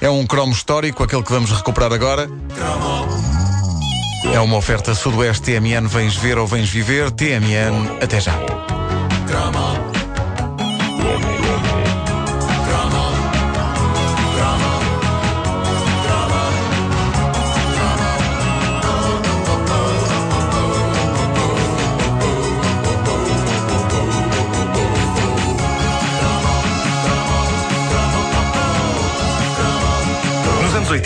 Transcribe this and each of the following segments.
É um cromo histórico, aquele que vamos recuperar agora. É uma oferta Sudoeste TMN. Vens ver ou vens viver? TMN, até já.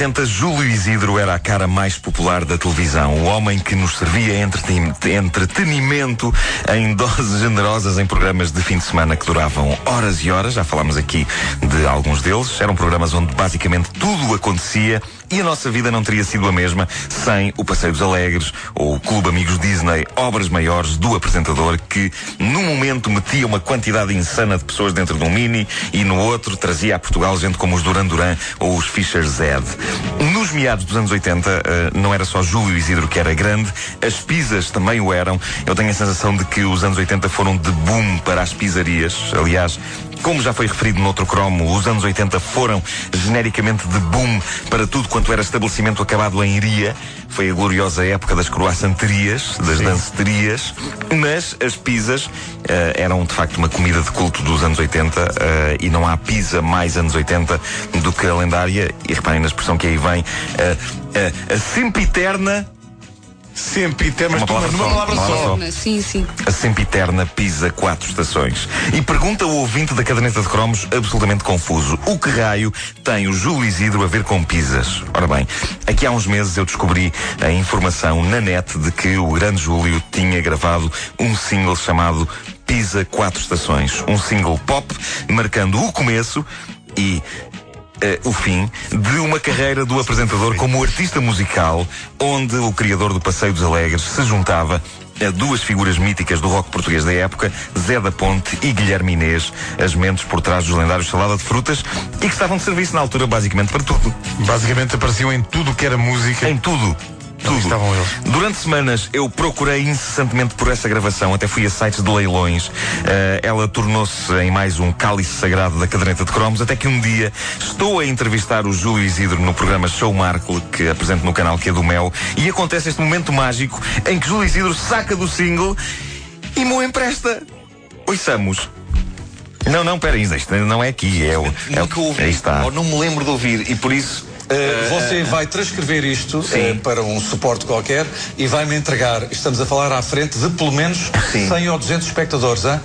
80, Júlio Isidro era a cara mais popular da televisão. O homem que nos servia entreten- entretenimento em doses generosas em programas de fim de semana que duravam horas e horas. Já falámos aqui de alguns deles. Eram programas onde basicamente tudo acontecia e a nossa vida não teria sido a mesma sem o Passeio dos Alegres ou o Clube Amigos Disney, obras maiores do apresentador que, num momento, metia uma quantidade insana de pessoas dentro de um mini e no outro trazia a Portugal gente como os Duran Duran ou os Fischer Zed. No Nos meados dos anos 80, eh, não era só Júlio Isidro que era grande, as pizzas também o eram. Eu tenho a sensação de que os anos 80 foram de boom para as pizzarias. Aliás, como já foi referido noutro cromo, os anos 80 foram genericamente de boom para tudo quanto era estabelecimento acabado em iria. Foi a gloriosa época das croissanterias, das danceterias. Mas as pizzas eh, eram de facto uma comida de culto dos anos 80 eh, e não há pizza mais anos 80 do que a lendária, e reparem na expressão que aí vem, eh, eh, a sempiterna. Sempre tem, mas Uma tu, palavra numa só, palavra só. palavra Sim, sim. a sempiterna pisa quatro estações. E pergunta o ouvinte da caderneta de cromos absolutamente confuso. O que raio tem o Júlio Isidro a ver com pizzas? Ora bem, aqui há uns meses eu descobri a informação na net de que o grande Júlio tinha gravado um single chamado Pisa Quatro Estações. Um single pop marcando o começo e eh, o fim de uma carreira do apresentador como artista musical, onde o criador do Passeio dos Alegres se juntava a duas figuras míticas do rock português da época, Zé da Ponte e Guilherme Inês, as mentes por trás dos lendários Salada de Frutas, e que estavam de serviço na altura basicamente para tudo. Basicamente apareciam em tudo que era música. Em tudo. Tudo. estavam eles. Durante semanas eu procurei incessantemente por essa gravação, até fui a sites de leilões. Eh, ela tornou-se em mais um cálice sagrado da caderneta de cromos, até que um dia estou a entrevistar o Júlio Isidro no programa Show Marco, que apresento no canal que é do Mel, e acontece este momento mágico em que Júlio Isidro saca do single e me o empresta. Ouçamos. Não, não, peraí, isto não é aqui, é o. É, Nunca o- ouvi, aí está. ou não me lembro de ouvir, e por isso. Uh, você vai transcrever isto Sim. uh, para um suporte qualquer e vai-me entregar, estamos a falar à frente de pelo menos Sim. 100 ou 200 espectadores, hein?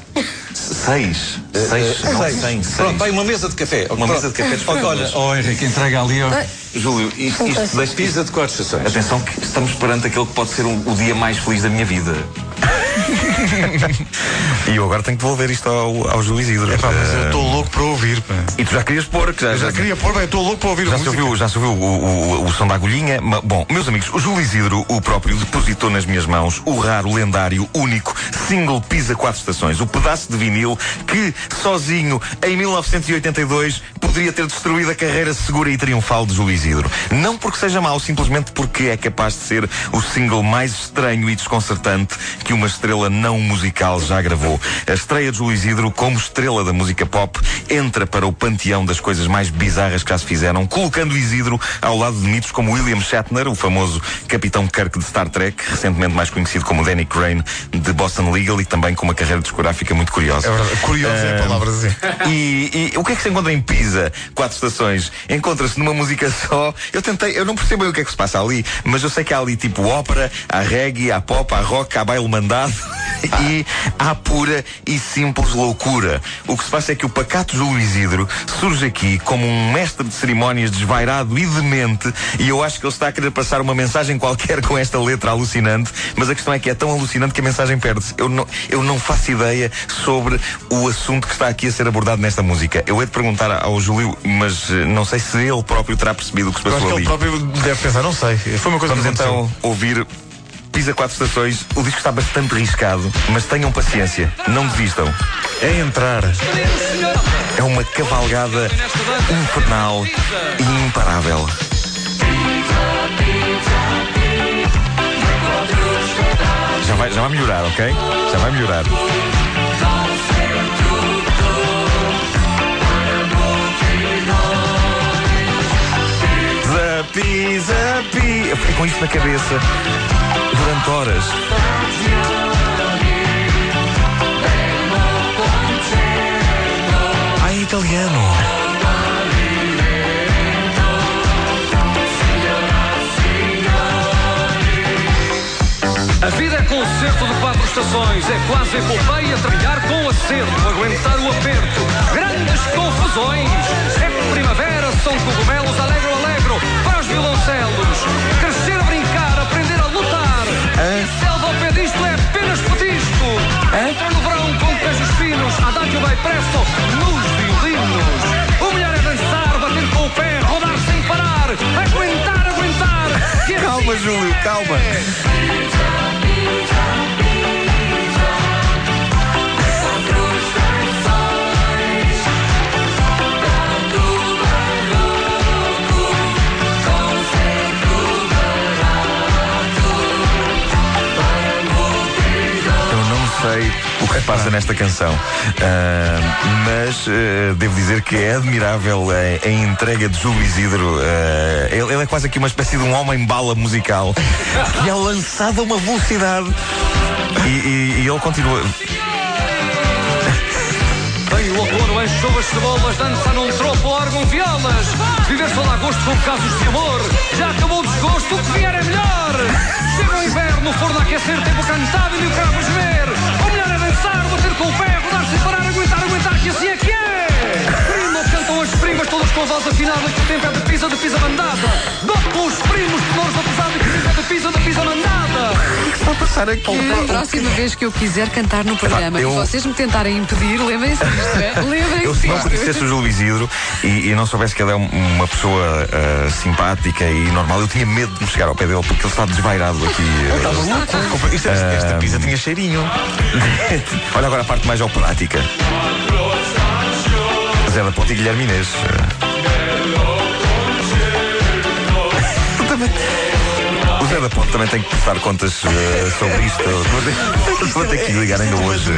Seis. Seis. Uh, não, seis. cem, seis. Pronto, vai uma mesa de café. Uma mesa de café de Olha, olha, oh Henrique, entrega ali ó, Júlio, isto, isto deixa pizza de quatro estações. Atenção que estamos perante aquele que pode ser o, o dia mais feliz da minha vida. e eu agora tenho que devolver isto ao, ao Júlio Isidro. Epá, mas eu Eh, estou louco para ouvir. Pá. E tu já querias pôr, que já, Eu já queria pôr, bem, eu estou louco para ouvir Já a se ouviu, já se ouviu o, o- o som da agulhinha? Ma- Bom, meus amigos, o Júlio Isidro, o próprio, depositou nas minhas mãos o raro, lendário, único single Pisa Quatro Estações. O pedaço de vinil que, sozinho, em 1982, poderia ter destruído a carreira segura e triunfal de Júlio Isidro. Não porque seja mau, simplesmente porque é capaz de ser o single mais estranho e desconcertante que uma estrela não musical já gravou. A estreia de Júlio Isidro, como estrela da música pop, entra para o panteão das coisas mais bizarras que já se fizeram, colocando Isidro ao lado de mitos como William Shatner, o famoso Capitão Kirk de Star Trek, recentemente mais conhecido como Danny Crane de Boston Legal e também com uma carreira discográfica muito curiosa. É verdade. Curioso é a palavra dizer. E, e o que é que se encontra em Pisa? Quatro estações. Encontra-se numa música só. Eu tentei, eu não percebo bem o que é que se passa ali, mas eu sei que há ali tipo ópera, há reggae, há pop, há rock, há baile mandado e há pura e simples loucura. O que se passa é que o pacato Júlio Isidro surge aqui como um mestre de cerimónias desvairado e demente e eu acho que ele está a querer passar uma mensagem qualquer com esta letra alucinante, mas a questão é que é tão alucinante que a mensagem perde-se. Eu não, eu não faço ideia sobre o assunto que está aqui a ser abordado nesta música. Eu hei de perguntar ao Júlio, mas eh, não sei se ele próprio terá percebido o que se Eu acho passou que ele ali. próprio deve pensar, não sei. Foi uma coisa Vamos então ouvir Pisa Quatro Estações. O disco está bastante riscado, mas tenham paciência, não desistam. É entrar. É uma cavalgada infernal e imparável. Já vai, já vai melhorar, ok? Já vai melhorar. disappear. Eu fiquei com isto na cabeça durante horas. Italiano. A vida é concerto de quatro estações, é quase epopeia trilhar com acerto, aguentar o aperto, grandes confusões. Calma, Júlio, calma. Passa nesta canção, Ah, mas ah, devo dizer que é admirável a, a entrega de Júlio Isidro. Ah, ele, ele é quase aqui uma espécie de um homem-bala musical que é lançado a uma velocidade. E, e- e ele continua. Vem o outono, em chuvas, cebolas, dança num tropo, órgão, violas. Viver só a gosto com casos de amor. Já acabou o desgosto, o que vier é melhor. Chega o inverno, forno a aquecer, tempo cantado e o cravo com voz afinada, que o tempo é de pisa, de pisa mandada. Dou os primos, tenores da pesada, que o tempo é de pisa, de pisa mandada. Está a passar aqui. A próxima vez que eu quiser cantar no programa eu- e vocês me tentarem impedir, lembrem-se disto, é? Eu Lembrem-se se não disto. conhecesse o Júlio Isidro e, e não soubesse que ele é um- uma pessoa ah, simpática e normal, eu tinha medo de me chegar ao pé dele porque ele está desvairado aqui. Isto, esta, esta pizza tinha cheirinho. Olha agora a parte mais operática. Zé da Ponte e Guilherme Inês. O Zé da Ponte também tem que prestar contas eh, sobre isto. Vou ter- Vou ter que ligar ainda hoje.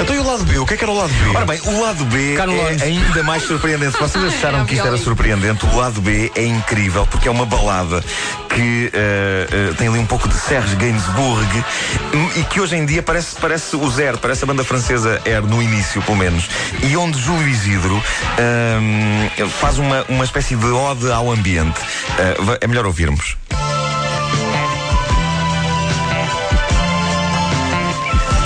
Então e o lado B? O que é que era o lado B? Ora bem, o lado B no é ainda mais surpreendente. Se vocês acharam que isto era surpreendente, o lado B é incrível porque é uma balada que eh, eh, tem ali um pouco de Serge Gainsbourg hum, e que hoje em dia parece, parece o Zero, parece a banda francesa Air no início, pelo menos. E onde Júlio Isidro hum, faz uma, uma espécie de ode ao ambiente. Eh, é melhor ouvirmos.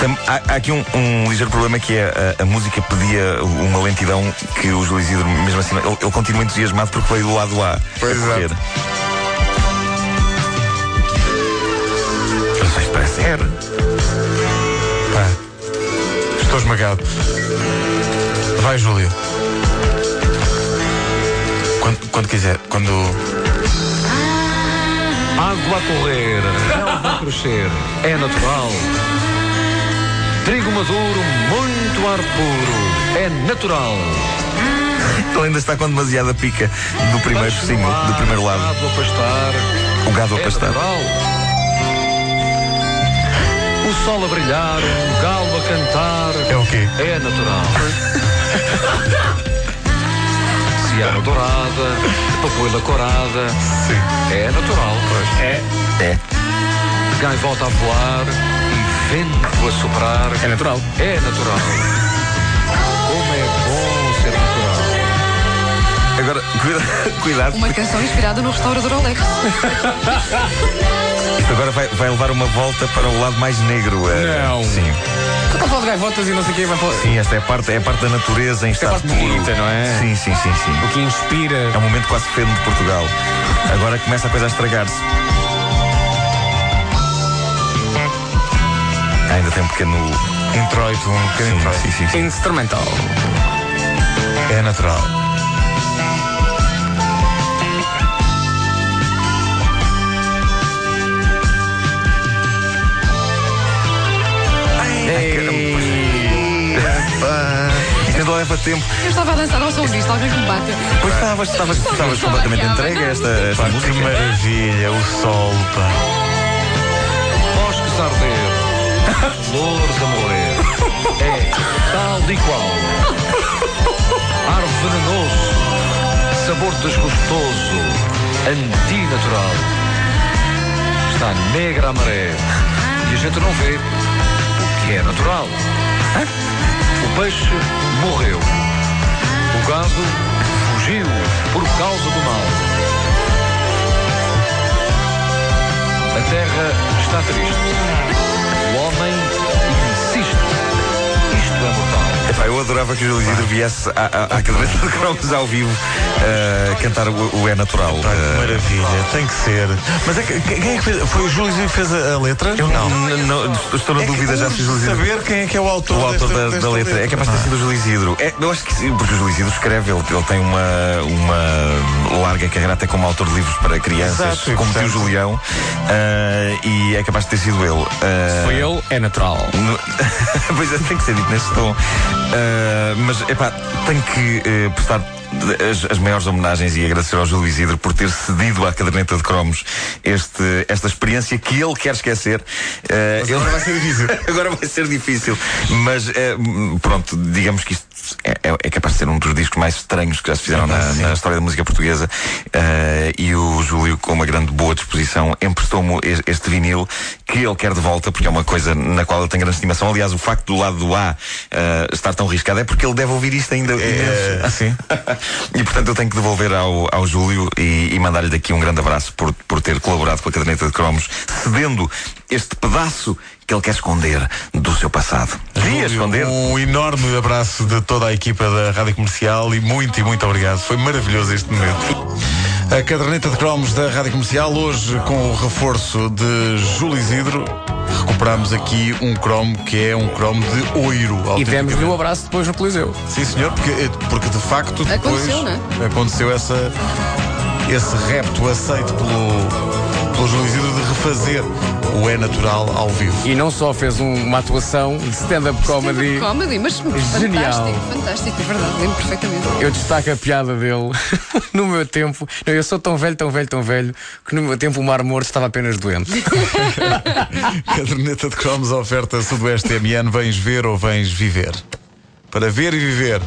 Tam- Há, há aqui um, um ligeiro problema que é a, a música pedia uma lentidão que o Júlio Isidro, mesmo assim, ele, ele continua entusiasmado porque veio do lado A. Pois a correr. Mas isto parece R. Pá, estou esmagado. Vai, Júlio. Quando, quando quiser. Quando. Água a correr, relva a crescer, é natural. Trigo maduro, muito ar puro, é natural. Ele ainda está com demasiada pica do primeiro ar, do primeiro lado. Gado a pastar, O gado a é pastar. natural. O sol a brilhar, um galo a cantar, É o quê? é natural. Ciana dourada, papoila corada, é natural. É. É. Gaivota a voar vento a soprar. É natural. É natural. Como é bom ser natural. Agora, cuida- cuidado, Uma canção inspirada no restaurador Alex. isto agora vai, vai levar uma volta para o lado mais negro. eh, Não. Sim. Tu está a falar de gaivotas e não sei o que vai falar. Sim, esta é a parte, é a parte da natureza em é a estado parte puro. bonita, não é? Sim, sim, sim, sim. O que inspira. É um momento quase feno de Portugal. Agora começa a coisa a estragar-se. Tem um pequeno. Introito, um pequeno Sim, introito. sim, sim, sim. Instrumental. É natural. Ainda leva tempo. Eu estava a dançar ao som disto, alguém que me bate. Pois estavas, estavas, estavas completamente entregue a esta, esta Pá, que música. maravilha, o sol, pá. Bosques a arder, flores a morrer. É tal e qual. Ar venenoso, sabor desgostoso. antinatural. Está negra a maré e a gente não vê o que é natural. O peixe morreu. O gado fugiu por causa do mal. A terra está triste. Epá, eu adorava que o Júlio Isidro viesse à, à, à caderneta de cromos ao vivo uh, cantar o, o É Natural. Pá, que Uh, maravilha, tem que ser. Mas é que, quem é que fez? Foi o Júlio Isidro que fez a, a letra? eu não, não, estou na É dúvida já se o Júlio Isidro. Saber quem é que é o autor, O autor desta- da, desta da letra. É capaz de ter sido o Júlio Isidro. É, eu acho que sim, porque o Júlio Isidro escreve, ele, ele tem uma, uma larga carreira até como autor de livros para crianças, Exato, como tio Julião, ah, e é capaz de ter sido ele. Ah, Foi ele, é natural. no- pois é, tem que ser dito neste tom. Ah, mas, epá, tenho que eh, prestar as, as maiores homenagens e agradecer ao Júlio Isidro por ter cedido à caderneta de cromos este, esta experiência que ele quer esquecer. Ah, ele- agora vai ser difícil. Agora vai ser difícil. Mas eh, pronto, digamos que isto é, é- é capaz de ser um dos discos mais estranhos que já se fizeram na, na história da música portuguesa. Eh, e o Júlio, com uma grande boa disposição, emprestou-me es- este vinil que ele quer de volta, porque é uma coisa na qual ele tem grande estimação. Aliás, o facto do lado do A estar tão riscado é porque ele deve ouvir isto ainda. É, imenso. e portanto eu tenho que devolver ao, ao Júlio e, e mandar-lhe daqui um grande abraço por, por ter colaborado com a caderneta de cromos, cedendo este pedaço que ele quer esconder do seu passado. Devia esconder. Um enorme abraço de toda a equipa da Rádio Comercial e muito e muito obrigado. Foi maravilhoso este momento. A caderneta de cromos da Rádio Comercial, hoje com o reforço de Júlio Isidro, recuperamos aqui um cromo que é um cromo de oiro. E demos-lhe um abraço depois no Coliseu. Sim, senhor, porque, porque de facto depois Aconteceu, não é? aconteceu essa, esse repto aceito pelo, pelo Júlio Isidro de refazer o É Natural ao vivo. E não só fez um- uma atuação de stand-up comedy, Comedy, mas Genial. fantástico, fantástico, é verdade, lembro perfeitamente. eu destaco a piada dele. no meu tempo, não, eu sou tão velho, tão velho, tão velho, que no meu tempo o Mar Morto estava apenas doente. Caderneta de cromos oferta Sudoeste MN, vens ver ou vens viver? Para ver e viver.